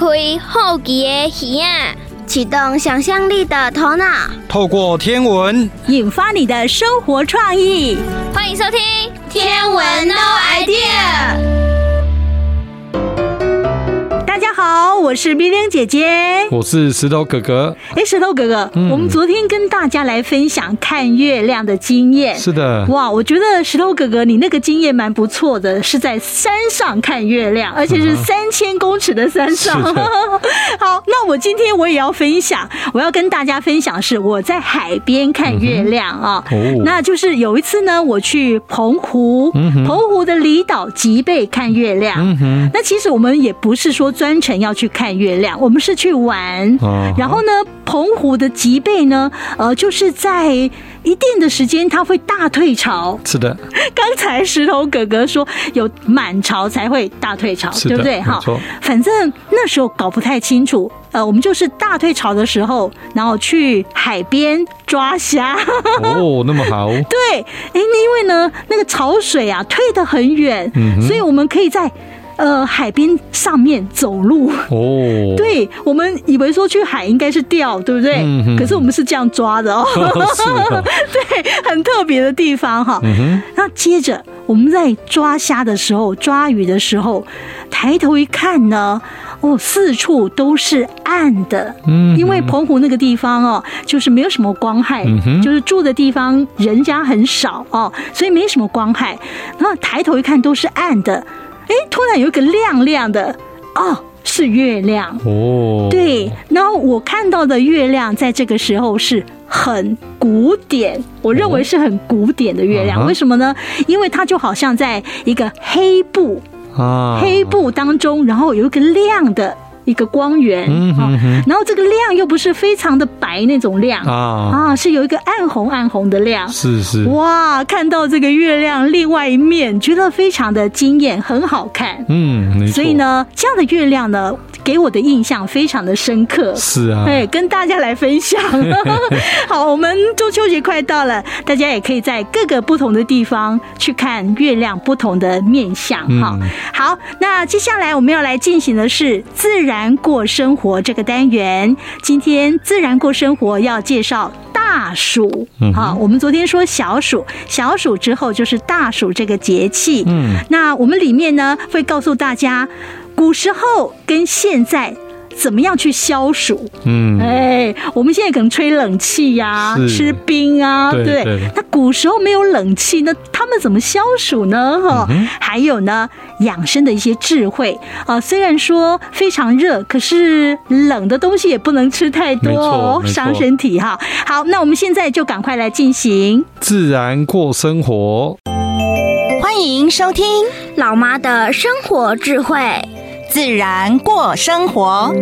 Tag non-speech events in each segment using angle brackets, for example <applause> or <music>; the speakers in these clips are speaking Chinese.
开好奇的耳啊，启动想象力的头脑，透过天文引发你的生活创意。欢迎收听《天文 No Idea》。好，我是冰冰姐姐，我是石头哥哥。哎，石头哥哥，嗯、我们昨天跟大家来分享看月亮的经验。是的，哇，我觉得石头哥哥你那个经验蛮不错的，是在山上看月亮，而且是三千公尺的山上。嗯、<laughs> 好，那我今天我也要分享，我要跟大家分享是我在海边看月亮啊。哦，那就是有一次呢，我去澎湖，澎湖的离岛吉贝看月亮。嗯哼，那其实我们也不是说专程。要去看月亮，我们是去玩。然后呢，澎湖的脊背呢，呃，就是在一定的时间，它会大退潮。是的，<laughs> 刚才石头哥哥说有满潮才会大退潮，对不对？哈，反正那时候搞不太清楚。呃，我们就是大退潮的时候，然后去海边抓虾。哦，那么好。<laughs> 对，哎，因为呢，那个潮水啊退得很远，所以我们可以在。呃，海边上面走路哦，<laughs> 对，我们以为说去海应该是钓，对不对？嗯。可是我们是这样抓的哦，<laughs> 哦 <laughs> 对，很特别的地方哈。嗯。那接着我们在抓虾的时候，抓鱼的时候，抬头一看呢，哦，四处都是暗的。嗯。因为澎湖那个地方哦，就是没有什么光害。就是住的地方人家很少哦，所以没什么光害。然后抬头一看都是暗的。哎，突然有一个亮亮的，哦，是月亮哦。对，然后我看到的月亮在这个时候是很古典，我认为是很古典的月亮。为什么呢？因为它就好像在一个黑布啊，黑布当中，然后有一个亮的。一个光源，嗯然后这个亮又不是非常的白那种亮啊。啊，是有一个暗红暗红的亮，是是，哇，看到这个月亮另外一面，觉得非常的惊艳，很好看，嗯。所以呢，这样的月亮呢，给我的印象非常的深刻，是啊，哎，跟大家来分享。<laughs> 好，我们中秋节快到了，大家也可以在各个不同的地方去看月亮不同的面相哈。嗯、好，那接下来我们要来进行的是自然过生活这个单元。今天自然过生活要介绍大暑，好，我们昨天说小暑，小暑之后就是大暑这个节气。嗯，那我们里面呢会告诉大家。古时候跟现在怎么样去消暑？嗯，哎，我们现在可能吹冷气呀、啊，吃冰啊，对。那古时候没有冷气，那他们怎么消暑呢？哈、嗯，还有呢，养生的一些智慧啊。虽然说非常热，可是冷的东西也不能吃太多哦，伤身体哈。好，那我们现在就赶快来进行自然过生活。欢迎收听老妈的生活智慧。自然过生活。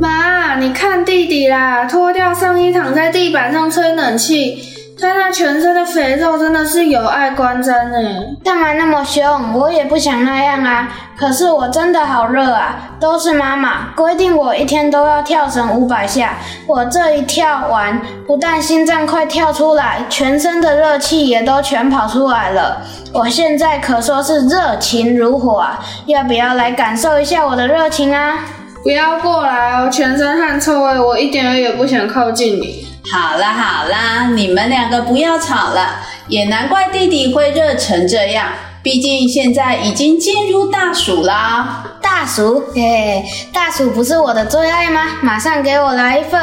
妈，你看弟弟啦，脱掉上衣躺在地板上吹冷气。但他全身的肥肉真的是有碍观瞻呢。干嘛那么凶？我也不想那样啊。可是我真的好热啊！都是妈妈规定我一天都要跳绳五百下。我这一跳完，不但心脏快跳出来，全身的热气也都全跑出来了。我现在可说是热情如火啊！要不要来感受一下我的热情啊？不要过来哦，全身汗臭味，我一点也不想靠近你。好啦好啦，你们两个不要吵了。也难怪弟弟会热成这样，毕竟现在已经进入大暑啦。大暑，嘿嘿，大暑不是我的最爱吗？马上给我来一份。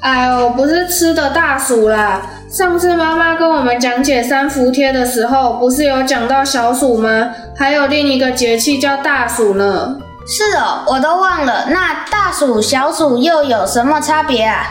哎呦，不是吃的大暑啦。上次妈妈跟我们讲解三伏贴的时候，不是有讲到小暑吗？还有另一个节气叫大暑呢。是哦，我都忘了。那大暑、小暑又有什么差别啊？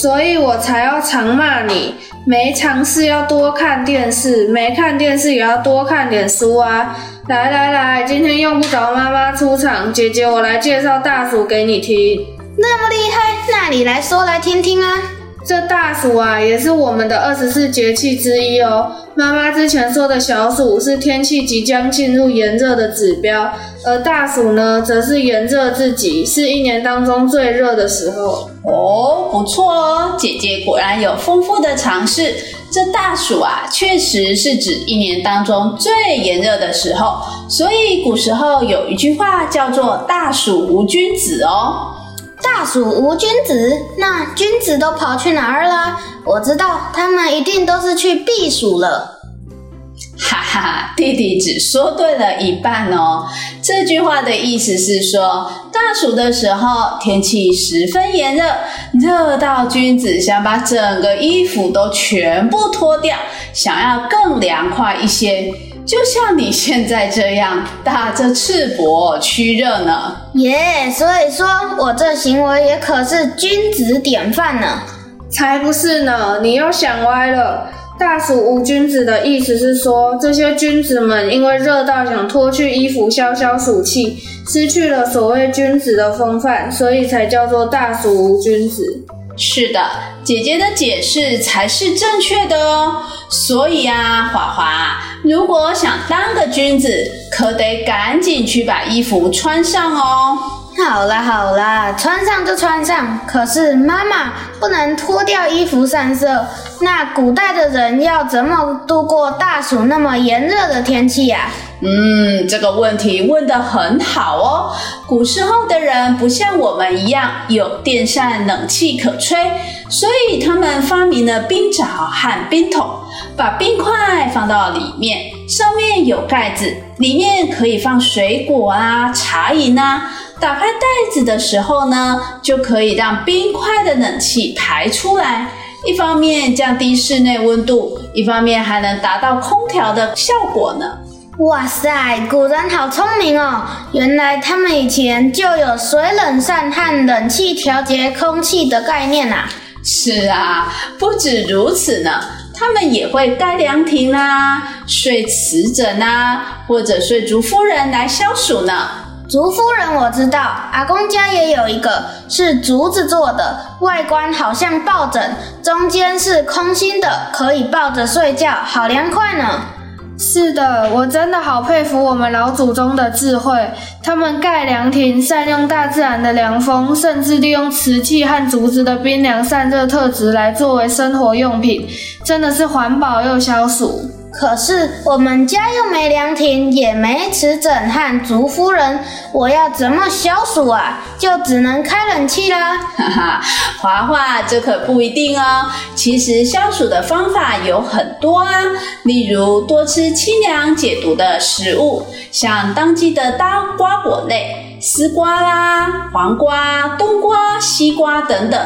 所以我才要常骂你，没尝试要多看电视，没看电视也要多看点书啊！来来来，今天用不着妈妈出场，姐姐我来介绍大厨给你听。那么厉害，那你来说来听听啊！这大暑啊，也是我们的二十四节气之一哦。妈妈之前说的小暑是天气即将进入炎热的指标，而大暑呢，则是炎热至极，是一年当中最热的时候。哦，不错哦，姐姐果然有丰富的常识。这大暑啊，确实是指一年当中最炎热的时候，所以古时候有一句话叫做“大暑无君子”哦。大暑无君子，那君子都跑去哪儿了？我知道，他们一定都是去避暑了。哈哈，弟弟只说对了一半哦。这句话的意思是说，大暑的时候天气十分炎热，热到君子想把整个衣服都全部脱掉，想要更凉快一些。就像你现在这样打着赤膊驱热呢，耶！Yeah, 所以说我这行为也可是君子典范呢。才不是呢，你又想歪了。大暑无君子的意思是说，这些君子们因为热到想脱去衣服消消暑气，失去了所谓君子的风范，所以才叫做大暑无君子。是的，姐姐的解释才是正确的哦。所以啊，华华，如果想当个君子，可得赶紧去把衣服穿上哦。好啦好啦，穿上就穿上。可是妈妈不能脱掉衣服上色。那古代的人要怎么度过大暑那么炎热的天气呀？嗯，这个问题问得很好哦。古时候的人不像我们一样有电扇、冷气可吹，所以他们发明了冰爪和冰桶，把冰块放到里面，上面有盖子，里面可以放水果啊、茶饮啊。打开袋子的时候呢，就可以让冰块的冷气排出来，一方面降低室内温度，一方面还能达到空调的效果呢。哇塞，古人好聪明哦！原来他们以前就有水冷扇和冷气调节空气的概念啊。是啊，不止如此呢，他们也会盖凉亭啊，睡瓷枕啊，或者睡竹夫人来消暑呢。竹夫人我知道，阿公家也有一个，是竹子做的，外观好像抱枕，中间是空心的，可以抱着睡觉，好凉快呢。是的，我真的好佩服我们老祖宗的智慧。他们盖凉亭，善用大自然的凉风，甚至利用瓷器和竹子的冰凉散热特质来作为生活用品，真的是环保又消暑。可是我们家又没凉亭，也没瓷枕和竹夫人，我要怎么消暑啊？就只能开冷气啦。哈哈，华华，这可不一定哦。其实消暑的方法有很多啊，例如多吃清凉解毒的食物，像当季的大瓜果类，丝瓜啦、黄瓜、冬瓜、西瓜等等。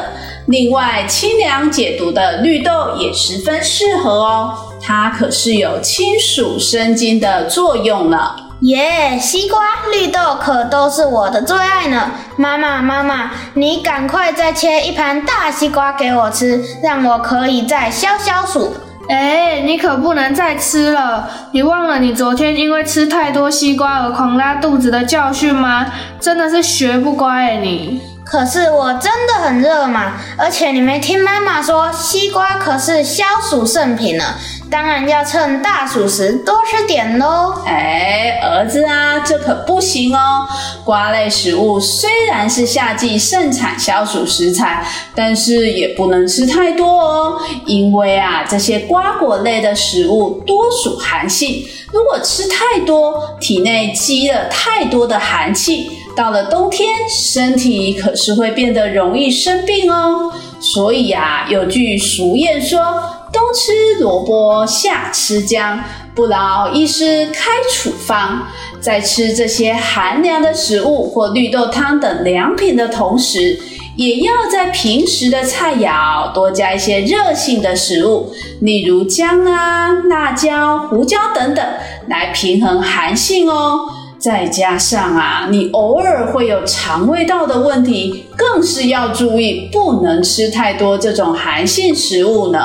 另外，清凉解毒的绿豆也十分适合哦。它可是有清暑生津的作用呢。耶，yeah, 西瓜、绿豆可都是我的最爱呢。妈妈，妈妈，你赶快再切一盘大西瓜给我吃，让我可以再消消暑。哎，你可不能再吃了！你忘了你昨天因为吃太多西瓜而狂拉肚子的教训吗？真的是学不乖哎，你。可是我真的很热嘛，而且你没听妈妈说，西瓜可是消暑圣品呢。当然要趁大暑时多吃点喽。哎，儿子啊，这可不行哦。瓜类食物虽然是夏季盛产消暑食材，但是也不能吃太多哦。因为啊，这些瓜果类的食物多属寒性，如果吃太多，体内积了太多的寒气，到了冬天，身体可是会变得容易生病哦。所以啊，有句俗谚说。冬吃萝卜，夏吃姜，不劳医师开处方。在吃这些寒凉的食物或绿豆汤等凉品的同时，也要在平时的菜肴多加一些热性的食物，例如姜啊、辣椒、胡椒等等，来平衡寒性哦。再加上啊，你偶尔会有肠胃道的问题，更是要注意，不能吃太多这种寒性食物呢。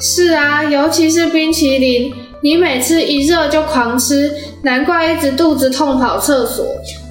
是啊，尤其是冰淇淋，你每次一热就狂吃，难怪一直肚子痛跑厕所。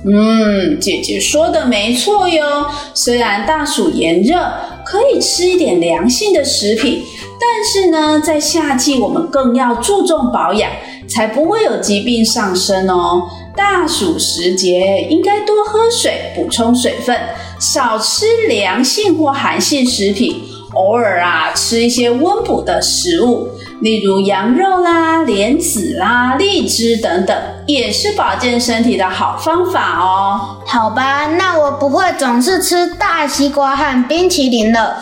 嗯，姐姐说的没错哟。虽然大暑炎热，可以吃一点凉性的食品，但是呢，在夏季我们更要注重保养，才不会有疾病上升哦。大暑时节，应该多喝水，补充水分，少吃凉性或寒性食品，偶尔啊，吃一些温补的食物。例如羊肉啦、莲子啦、荔枝等等，也是保健身体的好方法哦。好吧，那我不会总是吃大西瓜和冰淇淋了，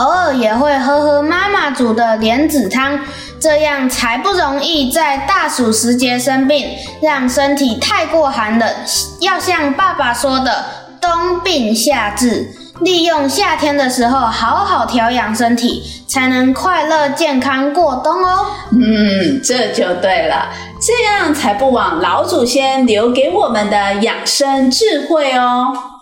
偶尔也会喝喝妈妈煮的莲子汤，这样才不容易在大暑时节生病，让身体太过寒冷。要像爸爸说的，冬病夏治。利用夏天的时候好好调养身体，才能快乐健康过冬哦。嗯，这就对了，这样才不枉老祖先留给我们的养生智慧哦。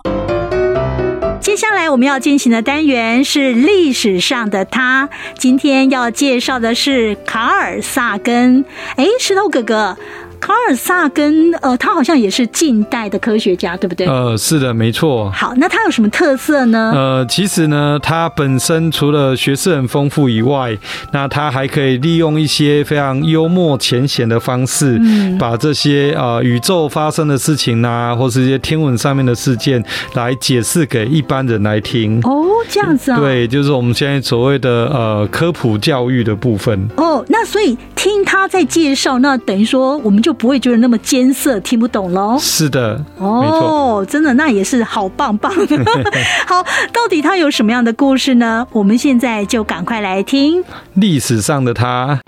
接下来我们要进行的单元是历史上的他，今天要介绍的是卡尔萨根。哎，石头哥哥。卡尔萨根，呃，他好像也是近代的科学家，对不对？呃，是的，没错。好，那他有什么特色呢？呃，其实呢，他本身除了学识很丰富以外，那他还可以利用一些非常幽默浅显的方式，嗯，把这些呃宇宙发生的事情啊，或是一些天文上面的事件来解释给一般人来听。哦，这样子啊。对，就是我们现在所谓的呃科普教育的部分。哦，那所以听他在介绍，那等于说我们就。不会觉得那么艰涩，听不懂喽？是的，哦，真的，那也是好棒棒。<laughs> 好，到底他有什么样的故事呢？我们现在就赶快来听历史上的他。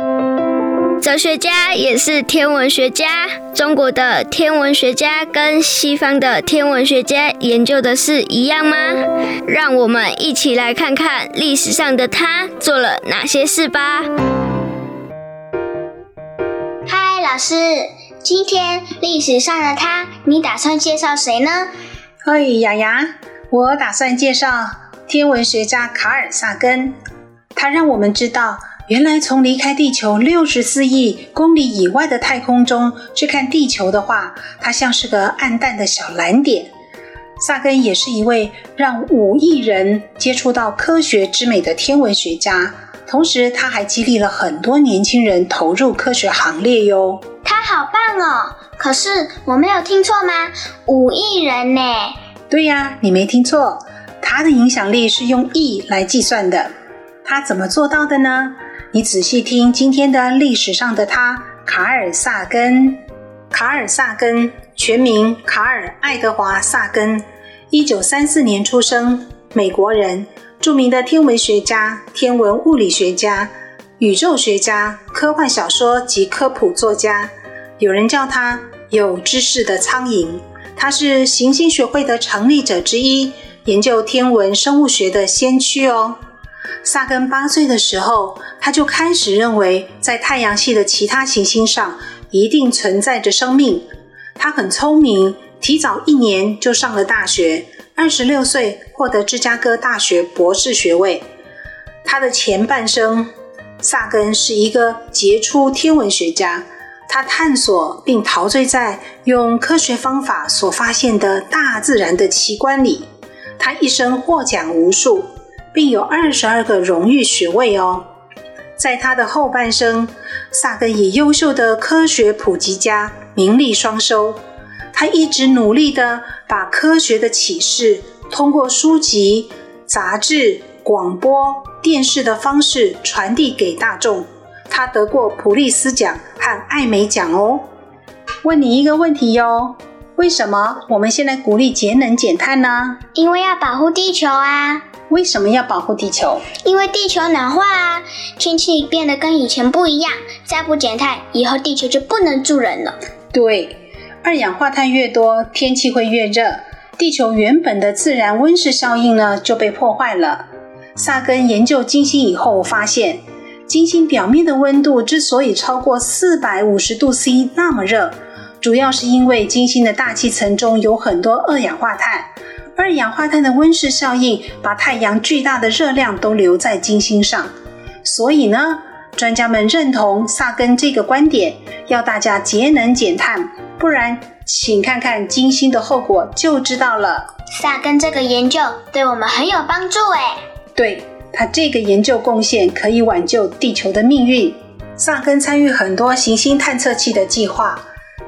哲学家也是天文学家。中国的天文学家跟西方的天文学家研究的是一样吗？让我们一起来看看历史上的他做了哪些事吧。老师。今天历史上的他，你打算介绍谁呢？嘿，雅雅，我打算介绍天文学家卡尔萨根。他让我们知道，原来从离开地球六十四亿公里以外的太空中去看地球的话，它像是个暗淡的小蓝点。萨根也是一位让五亿人接触到科学之美的天文学家，同时他还激励了很多年轻人投入科学行列哟。他好棒哦！可是我没有听错吗？五亿人呢？对呀，你没听错。他的影响力是用亿来计算的。他怎么做到的呢？你仔细听今天的历史上的他——卡尔萨根。卡尔萨根全名卡尔爱德华萨根，一九三四年出生，美国人，著名的天文学家、天文物理学家。宇宙学家、科幻小说及科普作家，有人叫他“有知识的苍蝇”。他是行星学会的成立者之一，研究天文生物学的先驱哦。萨根八岁的时候，他就开始认为，在太阳系的其他行星上一定存在着生命。他很聪明，提早一年就上了大学，二十六岁获得芝加哥大学博士学位。他的前半生。萨根是一个杰出天文学家，他探索并陶醉在用科学方法所发现的大自然的奇观里。他一生获奖无数，并有二十二个荣誉学位哦。在他的后半生，萨根以优秀的科学普及家名利双收。他一直努力地把科学的启示通过书籍、杂志、广播、电视的方式传递给大众。他得过普利斯奖和艾美奖哦。问你一个问题哟：为什么我们现在鼓励节能减碳呢？因为要保护地球啊。为什么要保护地球？因为地球暖化啊，天气变得跟以前不一样。再不减碳，以后地球就不能住人了。对，二氧化碳越多，天气会越热，地球原本的自然温室效应呢就被破坏了。萨根研究金星以后发现，金星表面的温度之所以超过四百五十度 C 那么热，主要是因为金星的大气层中有很多二氧化碳。二氧化碳的温室效应把太阳巨大的热量都留在金星上。所以呢，专家们认同萨根这个观点，要大家节能减碳，不然请看看金星的后果就知道了。萨根这个研究对我们很有帮助诶。对，他这个研究贡献可以挽救地球的命运。萨根参与很多行星探测器的计划，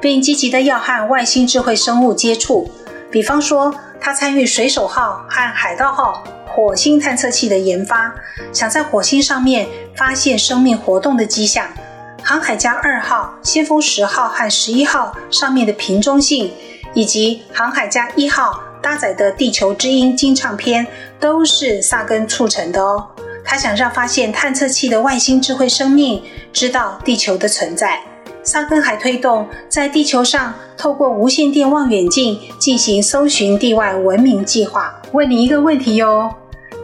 并积极的要和外星智慧生物接触。比方说，他参与水手号和海盗号火星探测器的研发，想在火星上面发现生命活动的迹象。航海家二号、先锋十号和十一号上面的瓶中信，以及航海家一号搭载的地球之音金唱片，都是萨根促成的哦。他想让发现探测器的外星智慧生命知道地球的存在。萨根还推动在地球上透过无线电望远镜进行搜寻地外文明计划。问你一个问题哟，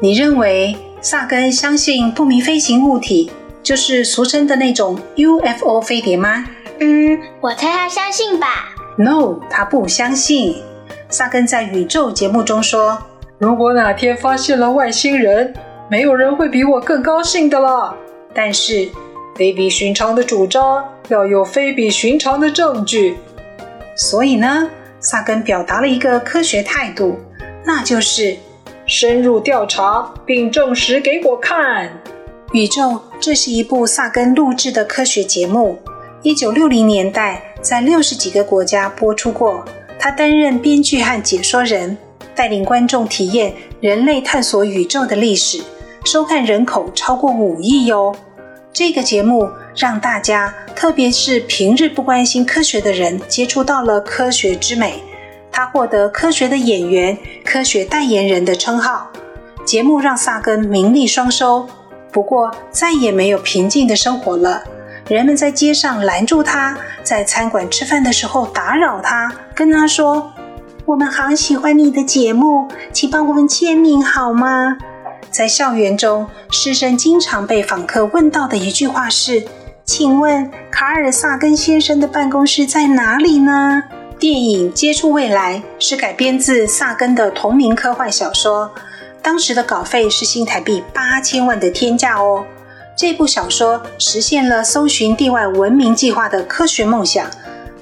你认为萨根相信不明飞行物体？就是俗称的那种 UFO 飞碟吗？嗯，我猜他相信吧。No，他不相信。萨根在宇宙节目中说：“如果哪天发现了外星人，没有人会比我更高兴的了。但是，非比寻常的主张要有非比寻常的证据。所以呢，萨根表达了一个科学态度，那就是深入调查并证实给我看。”宇宙，这是一部萨根录制的科学节目，一九六零年代在六十几个国家播出过。他担任编剧和解说人，带领观众体验人类探索宇宙的历史，收看人口超过五亿哟。这个节目让大家，特别是平日不关心科学的人，接触到了科学之美。他获得“科学的演员”、“科学代言人”的称号。节目让萨根名利双收。不过再也没有平静的生活了。人们在街上拦住他，在餐馆吃饭的时候打扰他，跟他说：“我们好喜欢你的节目，请帮我们签名好吗？”在校园中，师生经常被访客问到的一句话是：“请问卡尔萨根先生的办公室在哪里呢？”电影《接触未来》是改编自萨根的同名科幻小说。当时的稿费是新台币八千万的天价哦。这部小说实现了搜寻地外文明计划的科学梦想，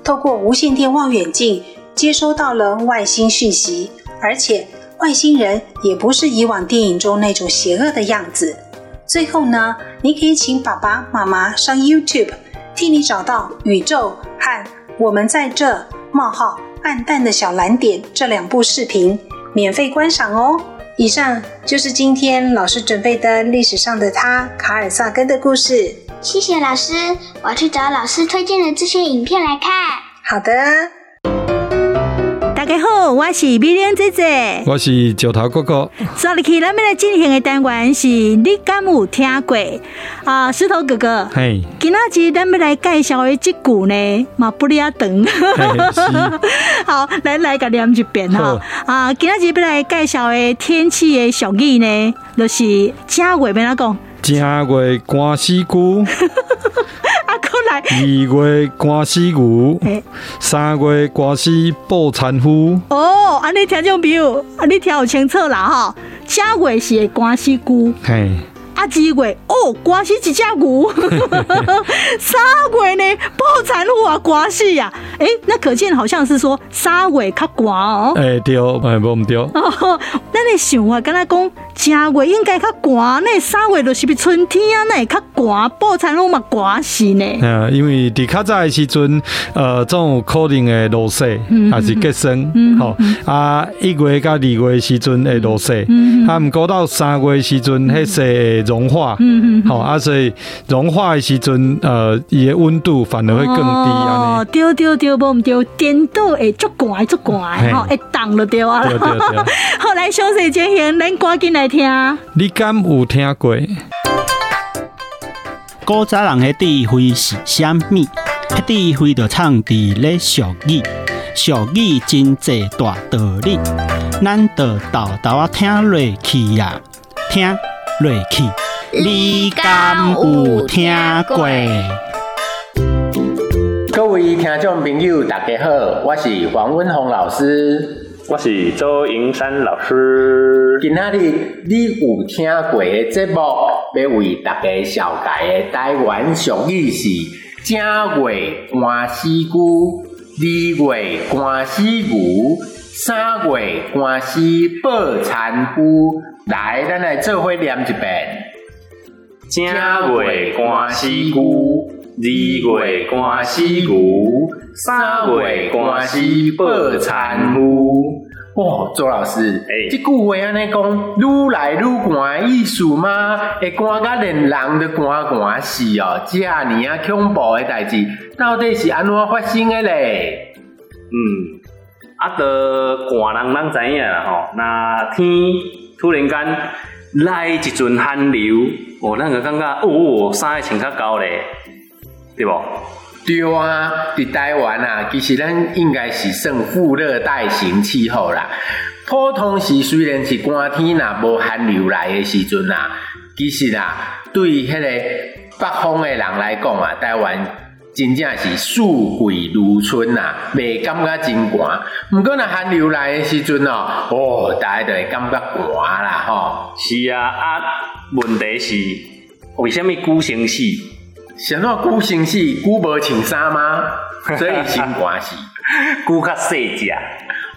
透过无线电望远镜接收到了外星讯息，而且外星人也不是以往电影中那种邪恶的样子。最后呢，你可以请爸爸妈妈上 YouTube 替你找到《宇宙》和《我们在这冒号暗淡的小蓝点》这两部视频，免费观赏哦。以上就是今天老师准备的历史上的他卡尔萨根的故事。谢谢老师，我去找老师推荐的这些影片来看。好的。大家好，我是美玲姐姐，我是九头哥哥。所以，今天咱们来进行的单元是你敢有听过啊？石头哥哥，嘿，今仔日咱们来介绍的这句呢，嘛不哩啊长。<laughs> 好，来来个念一遍哈。啊，今仔日要来介绍的天气的俗语呢，就是正月要哪讲？正月寒死 <laughs> 龟。二月寒死牛，三月寒死抱残夫。哦，安尼听种朋友，安尼听有清楚啦哈。正月是会寒死龟。嘿。啊，二月哦，寒死一只牛。<laughs> 三月呢，抱残夫啊，寒死呀。哎，那可见好像是说三月较寒哦。哎对，哎不唔对。哦，那你想啊，刚才讲。正月应该较寒，呢三月就是比春天啊，那会较寒，抱残夫嘛寒死呢。嗯，因为伫较早的时阵，呃，总有可能会落雪，还是结霜，吼、嗯哦、啊，一月到二月的时阵会落雪，嗯、啊，毋过到三月的时阵，迄雪会融化，嗯好、哦、啊，所以融化的时阵，呃，伊的温度反而会更低啊。哦，对对对，无毋对，颠倒会足寒足寒，吼，会冻就对啊。后 <laughs> 来小雪姐现咱赶紧来。听，你敢有听过？古早人的智慧是啥物？迄智慧就藏伫咧俗语，俗语真济大道理，咱就豆豆啊听落去呀，听落去。你敢有听过？各位听众朋友，大家好，我是黄文宏老师。我是周银山老师。今仔日你有听过的节目，要为大家绍介的台湾俗语是“正月寒死龟”。月寒死牛，三月寒死抱残夫。来，咱来做伙念一遍。正月寒死牛，二月寒死牛，三月寒死抱残夫。哦，周老师，哎、欸，这句话安尼讲，愈来愈寒的意思吗？会寒甲连人都寒寒死哦，这尔啊恐怖的代志，到底是安怎发生的咧？嗯，啊，得寒人人知影啦吼，那天突然间来一阵寒流，哦，咱个感觉哦，衫会穿较厚咧，对不？对啊，伫台湾啊，其实咱应该是算副热带型气候啦。普通时虽然是寒天呐，无寒流来的时阵啊，其实啊，对迄个北方的人来讲啊，台湾真正是四季如春呐，未感觉真寒。毋过若寒流来的时阵哦，哦，大家就会感觉寒啦吼。是啊，啊，问题是为什么龟生死？什么龟生死？龟无穿衫吗？<laughs> 所以先寒死。<laughs> 龟较细只。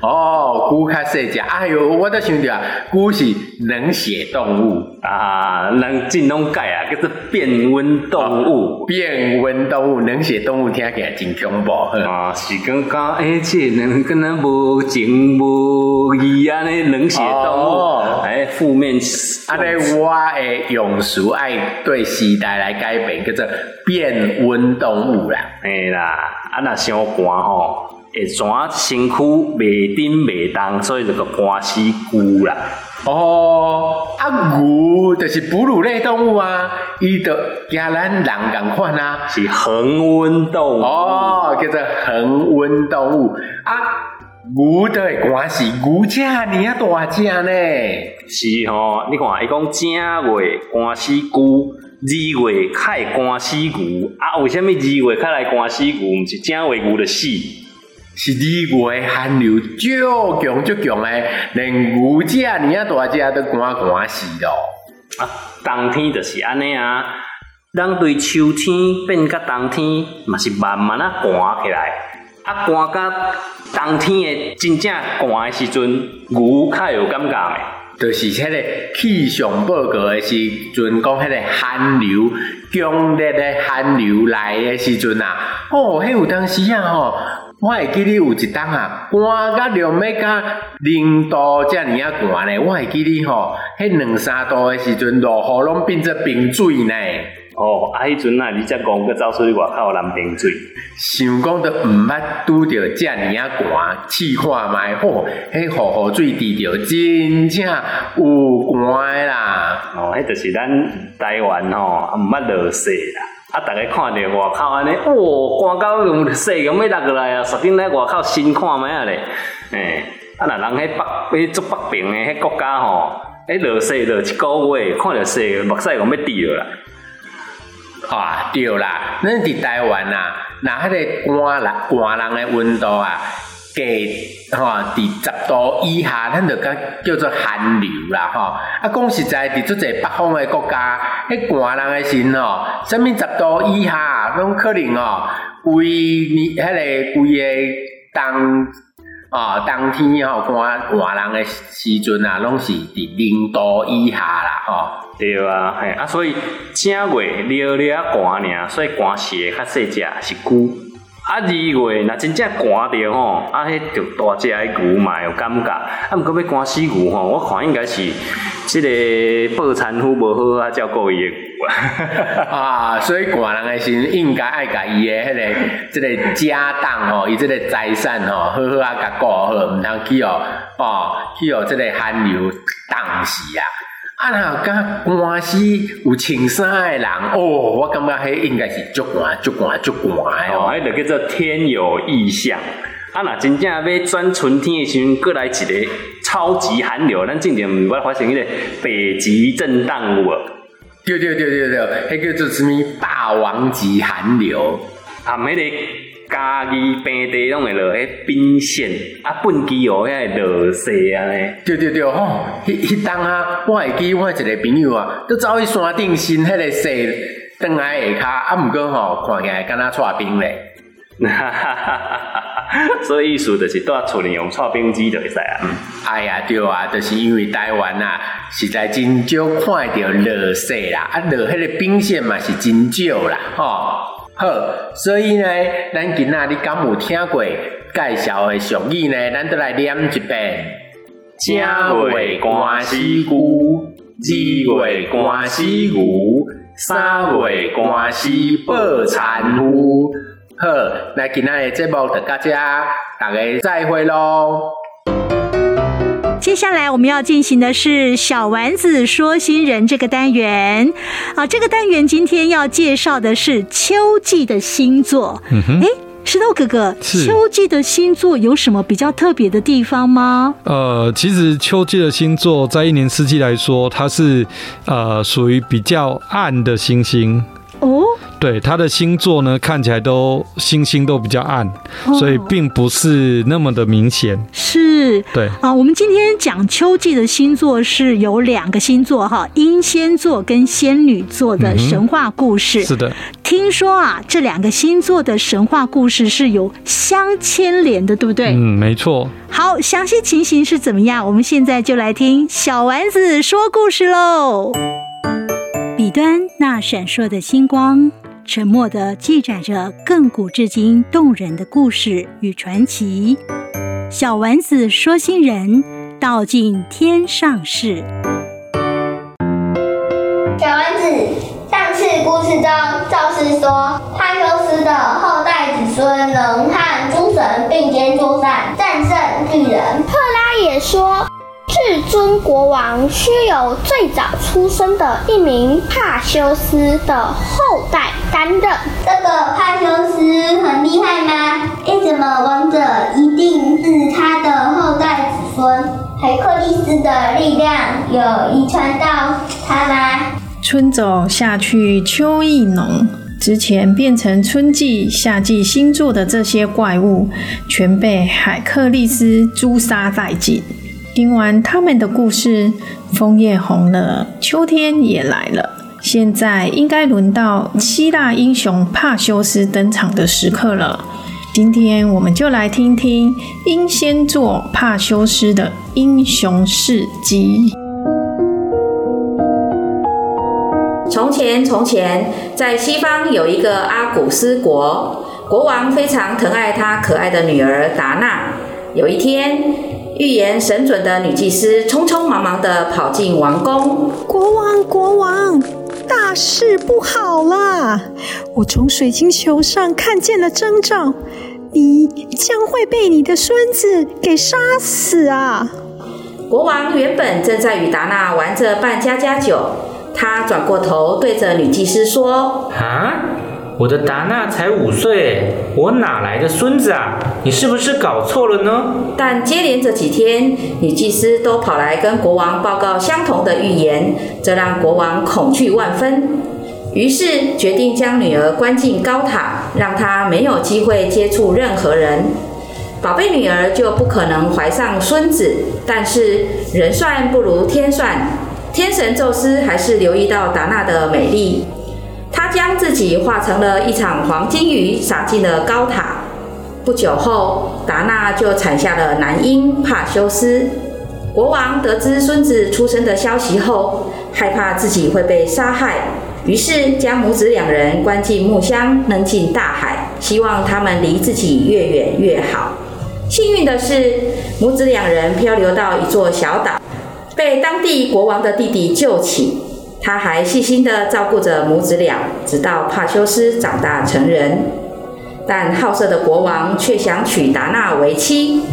哦，龟较细只。哎呦，我都想到，龟是冷血动物啊，人真拢改啊，叫做变温动物。变温动物，冷血动物听起来真恐怖。啊，是感觉哎，这人跟咱无情无义安尼冷血动物，哎，负面。安尼我诶用词爱对时代来改变，叫做变温动物啦。哎啦，啊那伤寒吼。会转身躯袂叮袂动，所以就个寒死牛啦。哦，啊牛就是哺乳类动物啊，伊就加咱人共款啊，是恒温动物。哦，叫做恒温动物啊，牛就会寒死牛只，你啊大只呢？是吼，你看伊讲正月寒死牛，二月开寒死牛，啊，为什么二月开来寒死牛？毋是正月牛的死？是二月寒流足强足强诶，连牛只尔大只都寒寒死咯。啊，冬天就是安尼啊，咱对秋天变甲冬天嘛是慢慢啊寒起来，啊寒甲冬天诶真正寒诶时阵，牛较有感觉诶。就是迄个气象报告诶时阵，讲迄个寒流强烈诶寒流来诶时阵啊，哦，迄有当时啊吼。我会记你有一当啊，寒甲两尾甲零度这尔啊寒呢。我会记你吼，迄两三度的时阵落雨拢变做冰水呢。哦，啊，迄阵啊，你才讲个走出去外口淋冰水，想讲都毋捌拄着这尔啊寒，试看觅吼，迄雨雨水滴着真正有寒啦。哦，迄就是咱台湾吼，毋捌落雪啦。啊！大家看着外口安尼，哦，寒到用细咁要落过来啊！实际在外口先看觅啊咧，诶、欸，啊若人喺北，喺做北平诶迄国家吼，诶落雪落一个月，看着雪目屎咁要滴啦。啊，对啦，咱伫台湾啊，那迄个寒人寒人诶温度啊。加吼，伫十度以下，咱就讲叫做寒流啦，吼。啊，讲实在，伫足侪北方诶国家，迄寒人诶时吼，啥物十度以下，拢可能哦，规年迄个规个冬哦，冬天吼寒寒人诶时阵啊，拢是伫零度以下啦，吼。对啊，嘿啊，所以正月了了寒尔，所以寒死诶较细只是久。啊，二月若真正寒着吼，啊，迄着大只诶牛嘛有感觉，啊，毋过要寒死牛吼，我看应该是即个抱残夫无好啊照顾伊诶牛 <laughs> 啊，所以寒人诶时应该爱甲伊诶迄个即个家当吼，伊即个财产吼，好好啊甲顾好，毋通去哦，哦，去哦，即个寒流冻死啊。啊，若甲寒死有穿衫诶人，哦，我感觉迄应该是足寒、足寒、足寒诶哦，迄着叫做天有异象。啊，若真正要转春天诶时阵，过来一个超级寒流，咱正常毋捌发生迄个北极震荡有无？对对对对对，迄叫做啥物霸王级寒流啊，迄个。家己平地拢会落迄冰线，啊，本机哦，遐会落雪安尼。对对对，吼，迄迄当啊，我会记我一个朋友啊，都走去山顶新迄个雪，登来下骹，啊，毋过吼，看起来敢若搓冰咧。<laughs> 所以意思就是住厝里用搓冰机就会使啊。哎呀，对啊，就是因为台湾啊，实在真少看到落雪啦，啊，落迄个冰线嘛是真少啦，吼、哦。好，所以呢，咱今仔日敢有听过介绍的俗语呢？咱都来念一遍：正月寒死牛，二月寒死牛，三月寒死抱田牛。好，那今仔日节目就到这，大家再会喽。接下来我们要进行的是小丸子说新人这个单元啊，这个单元今天要介绍的是秋季的星座。嗯哼，哎，石头哥哥，秋季的星座有什么比较特别的地方吗？呃，其实秋季的星座在一年四季来说，它是呃属于比较暗的星星。哦。对，他的星座呢，看起来都星星都比较暗，哦、所以并不是那么的明显。是，对啊。我们今天讲秋季的星座是有两个星座哈，英仙座跟仙女座的神话故事。嗯、是的，听说啊，这两个星座的神话故事是有相牵连的，对不对？嗯，没错。好，详细情形是怎么样？我们现在就来听小丸子说故事喽。彼端那闪烁的星光。沉默地记载着亘古至今动人的故事与传奇。小丸子说新人道尽天上事。小丸子，上次故事中，宙斯说帕修斯的后代子孙能和诸神并肩作战，战胜巨人。赫拉也说。至尊国王需有最早出生的一名帕修斯的后代担任。这个帕修斯很厉害吗？为什么王者一定是他的后代子孙？海克力斯的力量有遗传到他吗？春走夏去秋意浓，之前变成春季、夏季星座的这些怪物，全被海克力斯诛杀殆尽。听完他们的故事，枫叶红了，秋天也来了。现在应该轮到希腊英雄帕修斯登场的时刻了。今天我们就来听听英仙座帕修斯的英雄事迹。从前，从前，在西方有一个阿古斯国，国王非常疼爱他可爱的女儿达娜。有一天，预言神准的女祭司匆匆忙忙地跑进王宫。国王，国王，大事不好啦！我从水晶球上看见了征兆，你将会被你的孙子给杀死啊！国王原本正在与达纳玩着扮家家酒，他转过头对着女祭司说：“啊？”我的达娜才五岁，我哪来的孙子啊？你是不是搞错了呢？但接连这几天，女祭司都跑来跟国王报告相同的预言，这让国王恐惧万分。于是决定将女儿关进高塔，让她没有机会接触任何人。宝贝女儿就不可能怀上孙子。但是人算不如天算，天神宙斯还是留意到达娜的美丽。他将自己化成了一场黄金雨，洒进了高塔。不久后，达娜就产下了男婴帕修斯。国王得知孙子出生的消息后，害怕自己会被杀害，于是将母子两人关进木箱，扔进大海，希望他们离自己越远越好。幸运的是，母子两人漂流到一座小岛，被当地国王的弟弟救起。他还细心地照顾着母子俩，直到帕修斯长大成人。但好色的国王却想娶达娜为妻，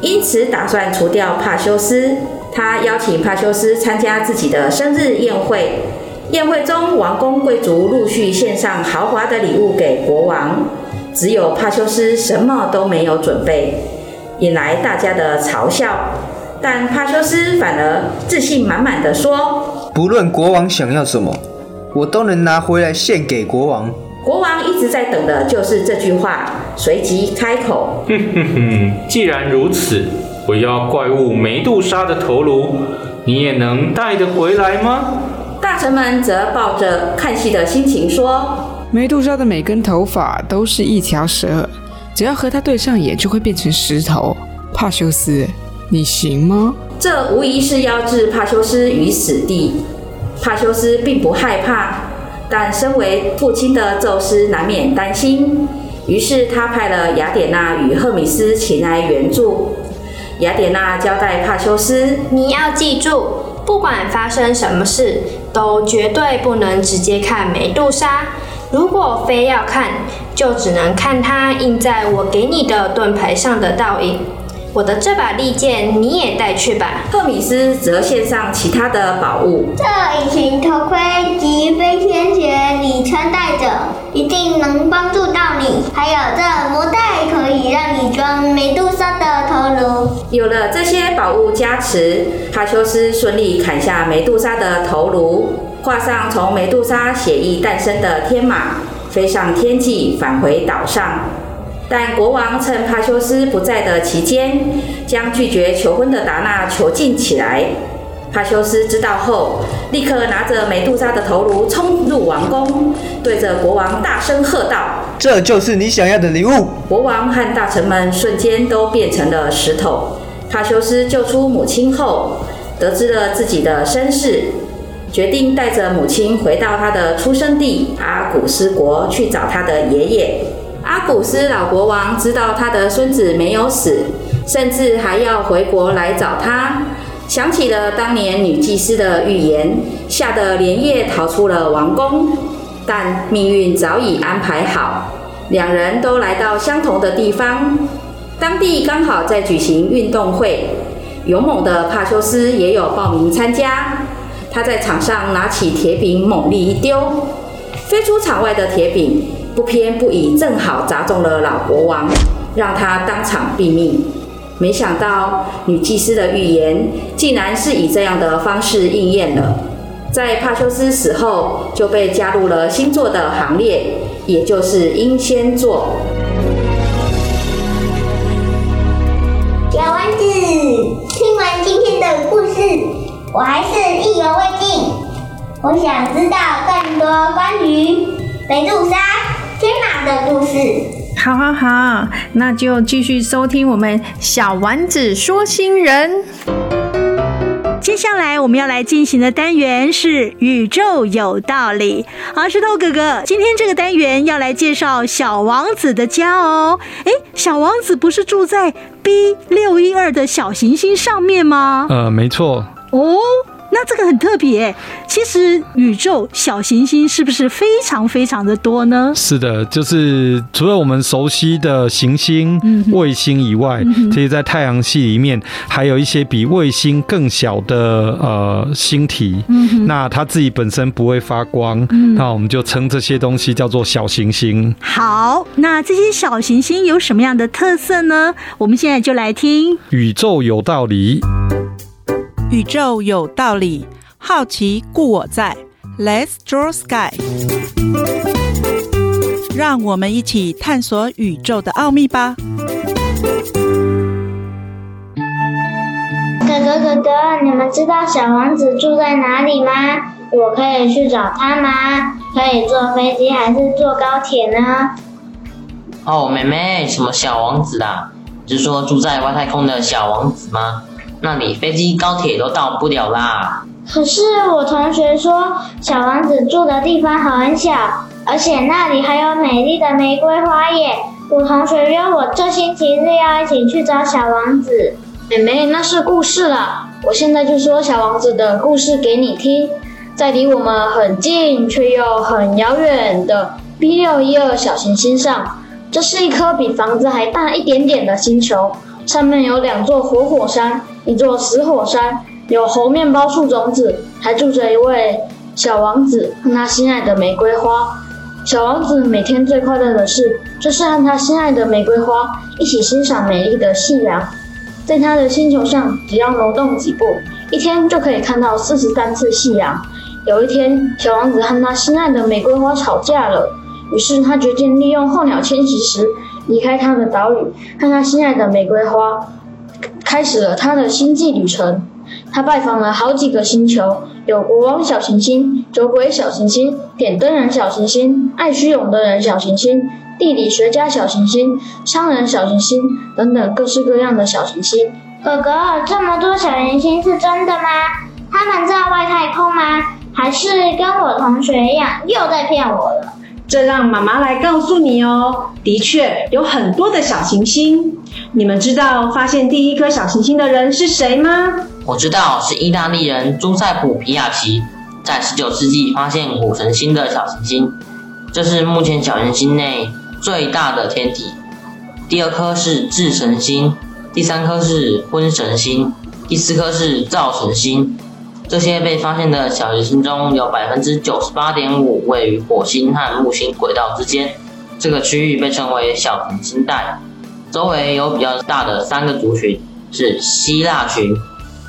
因此打算除掉帕修斯。他邀请帕修斯参加自己的生日宴会。宴会中，王公贵族陆续献上豪华的礼物给国王，只有帕修斯什么都没有准备，引来大家的嘲笑。但帕修斯反而自信满满的说。不论国王想要什么，我都能拿回来献给国王。国王一直在等的就是这句话，随即开口：“哼哼哼，既然如此，我要怪物梅杜莎的头颅，你也能带得回来吗？”大臣们则抱着看戏的心情说：“梅杜莎的每根头发都是一条蛇，只要和他对上眼，就会变成石头。帕修斯，你行吗？这无疑是要置帕修斯于死地。帕修斯并不害怕，但身为父亲的宙斯难免担心。于是他派了雅典娜与赫米斯前来援助。雅典娜交代帕修斯：“你要记住，不管发生什么事，都绝对不能直接看梅杜莎。如果非要看，就只能看它印在我给你的盾牌上的倒影。我的这把利剑你也带去吧。”赫米斯则献上其他的宝物：这隐形头盔及飞天鞋，你穿戴着一定能帮助到你。还有这魔袋，可以让你装美杜莎的头颅。有了这些宝物加持，帕修斯顺利砍下美杜莎的头颅，画上从美杜莎血液诞生的天马，飞上天际，返回岛上。但国王趁帕修斯不在的期间，将拒绝求婚的达纳囚禁起来。帕修斯知道后，立刻拿着美杜莎的头颅冲入王宫，对着国王大声喝道：“这就是你想要的礼物！”国王和大臣们瞬间都变成了石头。帕修斯救出母亲后，得知了自己的身世，决定带着母亲回到他的出生地阿古斯国去找他的爷爷。阿古斯老国王知道他的孙子没有死，甚至还要回国来找他。想起了当年女祭司的预言，吓得连夜逃出了王宫。但命运早已安排好，两人都来到相同的地方。当地刚好在举行运动会，勇猛的帕修斯也有报名参加。他在场上拿起铁饼猛力一丢，飞出场外的铁饼。不偏不倚，正好砸中了老国王，让他当场毙命。没想到女祭司的预言，竟然是以这样的方式应验了。在帕修斯死后，就被加入了星座的行列，也就是英仙座。小丸子，听完今天的故事，我还是意犹未尽。我想知道更多关于梅杜莎。天马的故事，好好好，那就继续收听我们小丸子说新人。接下来我们要来进行的单元是宇宙有道理。好，石头哥哥，今天这个单元要来介绍小王子的家哦。哎，小王子不是住在 B 六一二的小行星上面吗？呃，没错。哦。那这个很特别，其实宇宙小行星是不是非常非常的多呢？是的，就是除了我们熟悉的行星、卫星以外，其实在太阳系里面还有一些比卫星更小的呃星体。那它自己本身不会发光，那我们就称这些东西叫做小行星。好，那这些小行星有什么样的特色呢？我们现在就来听宇宙有道理。宇宙有道理，好奇故我在。Let's draw sky，让我们一起探索宇宙的奥秘吧。哥哥哥哥，你们知道小王子住在哪里吗？我可以去找他吗？可以坐飞机还是坐高铁呢？哦，妹妹，什么小王子啊？你是说住在外太空的小王子吗？那里飞机、高铁都到不了啦。可是我同学说，小王子住的地方很小，而且那里还有美丽的玫瑰花耶。我同学约我这星期日要一起去找小王子。妹妹，那是故事啦。我现在就说小王子的故事给你听。在离我们很近却又很遥远的 B 六一二小行星上，这是一颗比房子还大一点点的星球。上面有两座活火山，一座死火山，有猴面包树种子，还住着一位小王子和他心爱的玫瑰花。小王子每天最快乐的事，就是和他心爱的玫瑰花一起欣赏美丽的夕阳。在他的星球上，只要挪动几步，一天就可以看到四十三次夕阳。有一天，小王子和他心爱的玫瑰花吵架了，于是他决定利用候鸟迁徙时。离开他的岛屿，和他心爱的玫瑰花，开始了他的星际旅程。他拜访了好几个星球，有国王小行星、酒鬼小行星、点灯人小行星、爱虚荣的人小行星、地理学家小行星、商人小行星等等各式各样的小行星。哥哥，这么多小行星是真的吗？他们在外太空吗？还是跟我同学一样又在骗我了？这让妈妈来告诉你哦。的确有很多的小行星。你们知道发现第一颗小行星的人是谁吗？我知道是意大利人朱塞普·皮亚奇，在十九世纪发现火神星的小行星。这是目前小行星内最大的天体。第二颗是智神星，第三颗是婚神星，第四颗是灶神星。这些被发现的小行星中有百分之九十八点五位于火星和木星轨道之间，这个区域被称为小行星带。周围有比较大的三个族群，是希腊群、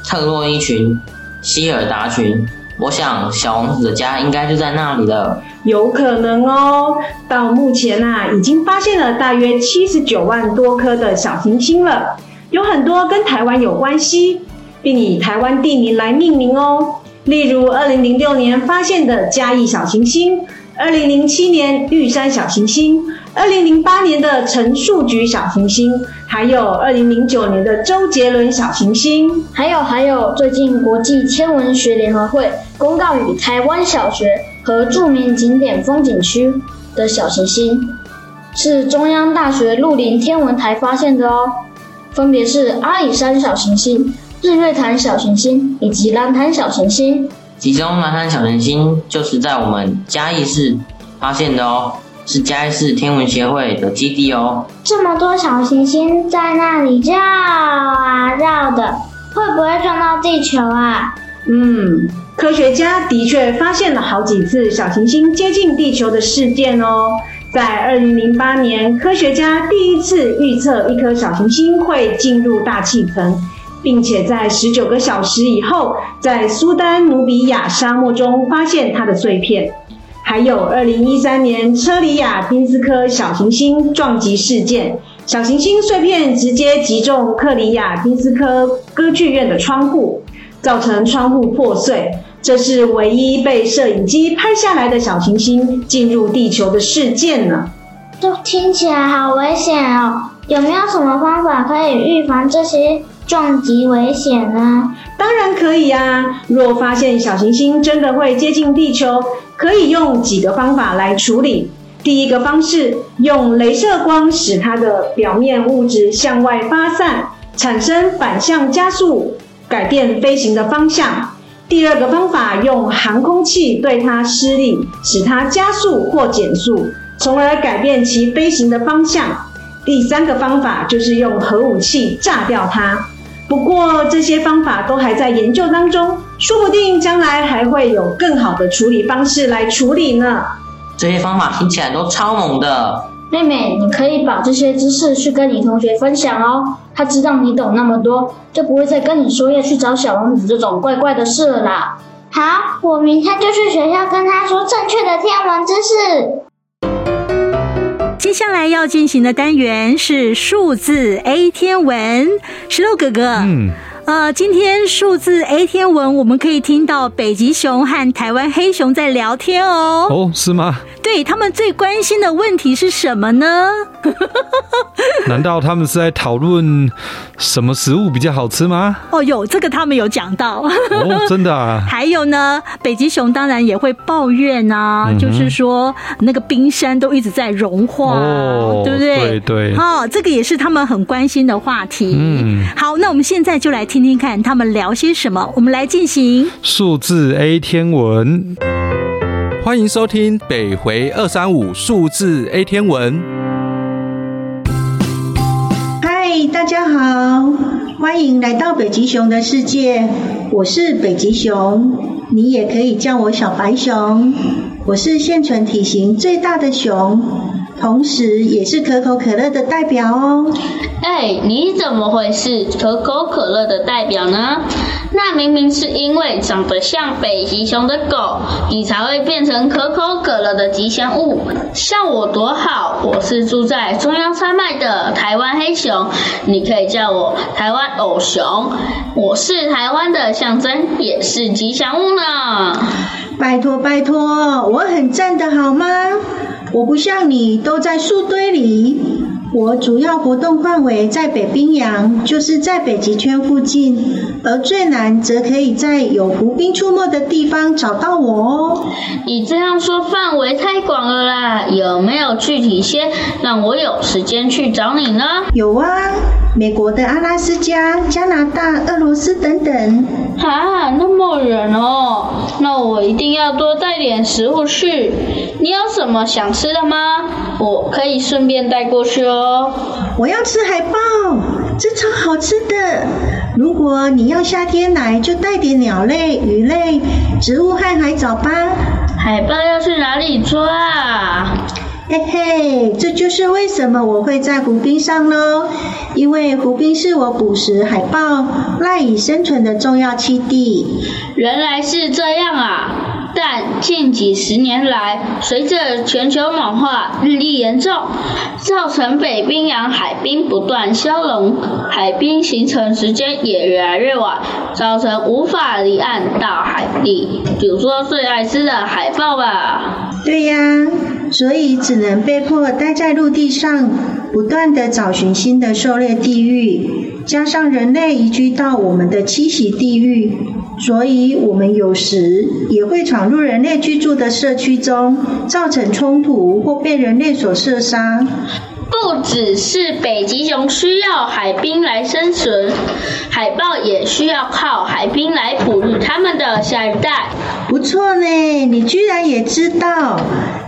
特洛伊群、希尔达群。我想小王子的家应该就在那里了。有可能哦。到目前啊，已经发现了大约七十九万多颗的小行星了，有很多跟台湾有关系。并以台湾地名来命名哦，例如二零零六年发现的嘉义小行星，二零零七年玉山小行星，二零零八年的陈树菊小行星，还有二零零九年的周杰伦小行星，还有还有最近国际天文学联合会公告与台湾小学和著名景点风景区的小行星，是中央大学鹿林天文台发现的哦，分别是阿里山小行星。日月潭小行星以及蓝潭小行星，其中兰潭小行星就是在我们嘉义市发现的哦，是嘉义市天文协会的基地哦。这么多小行星在那里绕啊绕的，会不会撞到地球啊？嗯，科学家的确发现了好几次小行星接近地球的事件哦。在二零零八年，科学家第一次预测一颗小行星会进入大气层。并且在十九个小时以后，在苏丹努比亚沙漠中发现它的碎片。还有二零一三年车里亚宾斯科小行星撞击事件，小行星碎片直接击中克里亚宾斯科歌剧院的窗户，造成窗户破碎。这是唯一被摄影机拍下来的小行星进入地球的事件呢。这听起来好危险哦！有没有什么方法可以预防这些？撞击危险呢？当然可以啊！若发现小行星真的会接近地球，可以用几个方法来处理。第一个方式，用镭射光使它的表面物质向外发散，产生反向加速，改变飞行的方向。第二个方法，用航空器对它施力，使它加速或减速，从而改变其飞行的方向。第三个方法就是用核武器炸掉它。不过这些方法都还在研究当中，说不定将来还会有更好的处理方式来处理呢。这些方法听起来都超猛的。妹妹，你可以把这些知识去跟你同学分享哦。他知道你懂那么多，就不会再跟你说要去找小王子这种怪怪的事了啦。好，我明天就去学校跟他说正确的天文知识。接下来要进行的单元是数字 A 天文，石头哥哥。嗯。呃，今天数字 A 天文，我们可以听到北极熊和台湾黑熊在聊天哦。哦，是吗？对，他们最关心的问题是什么呢？<laughs> 难道他们是在讨论什么食物比较好吃吗？哦，有这个他们有讲到。哦，真的啊。还有呢，北极熊当然也会抱怨啊，嗯、就是说那个冰山都一直在融化，哦、对不对？对对。哦，这个也是他们很关心的话题。嗯。好，那我们现在就来听听看他们聊些什么。我们来进行数字 A 天文。欢迎收听北回二三五数字 A 天文。嗨，大家好，欢迎来到北极熊的世界。我是北极熊，你也可以叫我小白熊。我是现存体型最大的熊，同时也是可口可乐的代表哦。哎，你怎么会是可口可乐的代表呢？那明明是因为长得像北极熊的狗，你才会变成可口可乐的吉祥物。像我多好，我是住在中央山脉的台湾黑熊，你可以叫我台湾偶熊。我是台湾的象征，也是吉祥物呢。拜托拜托，我很赞的好吗？我不像你都在树堆里，我主要活动范围在北冰洋，就是在北极圈附近，而最南则可以在有湖冰出没的地方找到我哦。你这样说范围太广了啦，有没有具体些，让我有时间去找你呢？有啊，美国的阿拉斯加、加拿大、俄罗斯等等。啊，那么远哦，那我一定要多带点食物去。你有什么想吃的吗？我可以顺便带过去哦。我要吃海豹，这超好吃的。如果你要夏天来，就带点鸟类、鱼类、植物和海藻吧。海豹要去哪里抓啊？嘿嘿，这就是为什么我会在湖滨上喽。因为湖滨是我捕食海豹赖以生存的重要栖地。原来是这样啊。但近几十年来，随着全球暖化日益严重，造成北冰洋海冰不断消融，海冰形成时间也越来越晚，造成无法离岸到海底。比如说最爱吃的海豹吧。对呀，所以只能被迫待在陆地上，不断地找寻新的狩猎地域。加上人类移居到我们的栖息地域，所以我们有时也会闯入人类居住的社区中，造成冲突或被人类所射杀。不只是北极熊需要海冰来生存，海豹也需要靠海冰来哺育它们的下一代。不错呢，你居然也知道。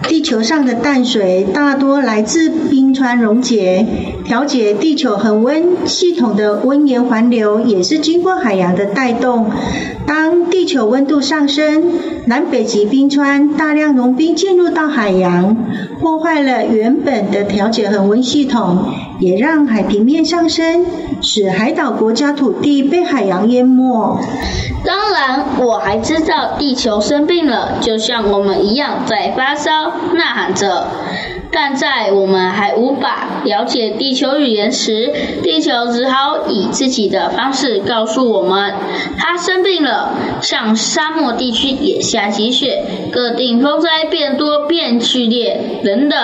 地球上的淡水大多来自冰川溶解，调节地球恒温系统的温盐环流也是经过海洋的带动。当地球温度上升，南北极冰川大量融冰进入到海洋，破坏了原本的调节恒温系统，也让海平面上升，使海岛国家土地被海洋淹没。当然，我还知道地球生病了，就像我们一样在发烧，呐喊着。但在我们还无法了解地球语言时，地球只好以自己的方式告诉我们，它生病了。像沙漠地区也下起雪，各地风灾变多变剧烈，等等。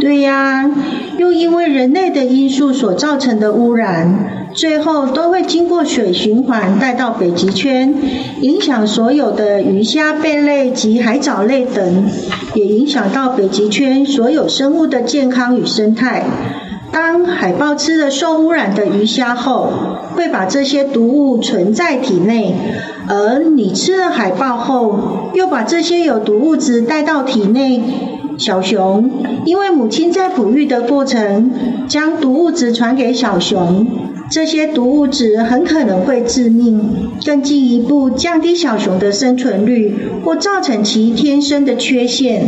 对呀，又因为人类的因素所造成的污染。最后都会经过水循环带到北极圈，影响所有的鱼虾、贝类及海藻类等，也影响到北极圈所有生物的健康与生态。当海豹吃了受污染的鱼虾后，会把这些毒物存在体内，而你吃了海豹后，又把这些有毒物质带到体内。小熊因为母亲在哺育的过程将毒物质传给小熊。这些毒物质很可能会致命，更进一步降低小熊的生存率，或造成其天生的缺陷。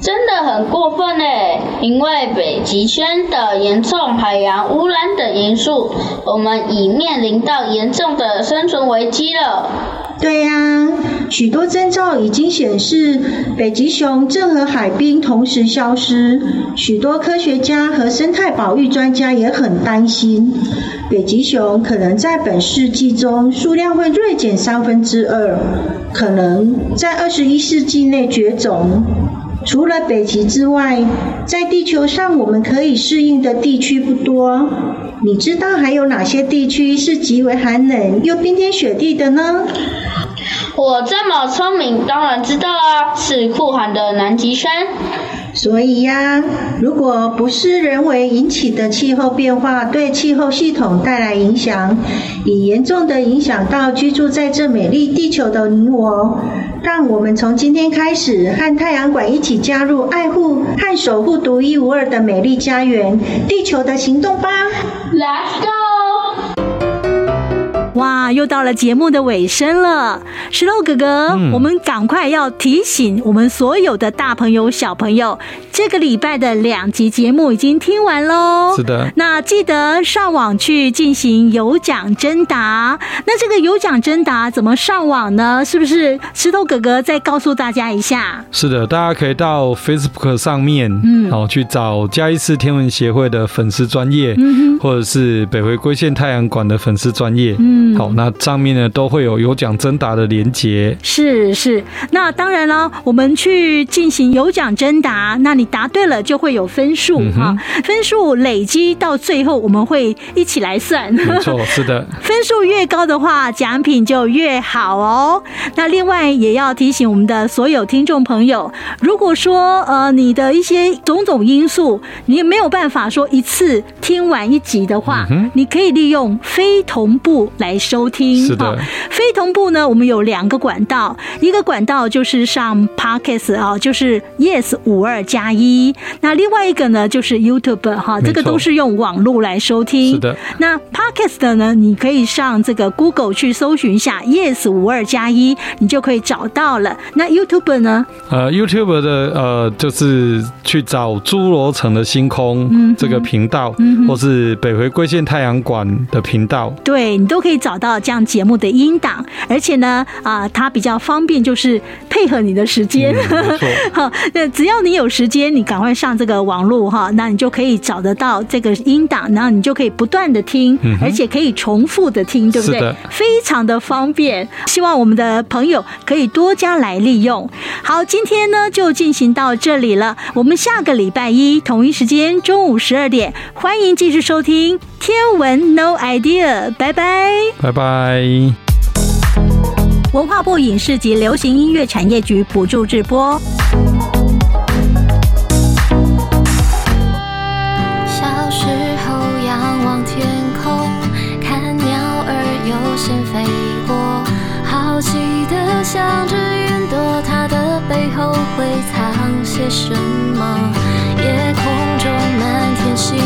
真的很过分嘞！因为北极圈的严重海洋污染等因素，我们已面临到严重的生存危机了。对呀，许多征兆已经显示，北极熊正和海冰同时消失。许多科学家和生态保育专家也很担心，北极熊可能在本世纪中数量会锐减三分之二，可能在二十一世纪内绝种。除了北极之外，在地球上我们可以适应的地区不多。你知道还有哪些地区是极为寒冷又冰天雪地的呢？我这么聪明，当然知道啊，是酷寒的南极山。所以呀，如果不是人为引起的气候变化对气候系统带来影响，已严重的影响到居住在这美丽地球的你我。让我们从今天开始，和太阳馆一起加入爱护和守护独一无二的美丽家园——地球的行动吧！Let's go！哇，又到了节目的尾声了，石头哥哥，嗯、我们赶快要提醒我们所有的大朋友、小朋友，这个礼拜的两集节目已经听完喽。是的，那记得上网去进行有奖征答。那这个有奖征答怎么上网呢？是不是石头哥哥再告诉大家一下？是的，大家可以到 Facebook 上面，嗯，好去找嘉义市天文协会的粉丝专业，嗯哼，或者是北回归线太阳馆的粉丝专业，嗯。好，那上面呢都会有有奖征答的连结。是是，那当然了，我们去进行有奖征答，那你答对了就会有分数啊，分数累积到最后我们会一起来算。没错，是的，<laughs> 分数越高的话，奖品就越好哦。那另外也要提醒我们的所有听众朋友，如果说呃你的一些种种因素，你没有办法说一次听完一集的话，嗯、你可以利用非同步来收听。是的，非同步呢，我们有两个管道，一个管道就是上 Podcast 啊，就是 Yes 五二加一。那另外一个呢，就是 YouTube 哈，这个都是用网络来收听。是的，那 Podcast 呢，你可以上这个 Google 去搜寻一下 Yes 五二加一，你就可以找到了。那 YouTube 呢？呃，YouTube 的呃，就是去找侏罗城的星空这个频道，嗯、或是北回归线太阳馆的频道，对，你都可以找到这样节目的音档。而且呢，啊、呃，它比较方便，就是配合你的时间。嗯、没错，<laughs> 那只要你有时间，你赶快上这个网络哈，那你就可以找得到这个音档，然后你就可以不断的听，而且可以重复的听，对不对？非常的方便。希望我们的朋友可以多加来利用。好，今天呢就进行到这里了。我们下个礼拜一同一时间中午十二点，欢迎继续收听《天文 No Idea》，拜拜，拜拜。文化部影视及流行音乐产业局补助直播。小时候仰望天空，看鸟儿悠闲飞过，好奇的想着云朵，它的背后会藏些什么？夜空中满天星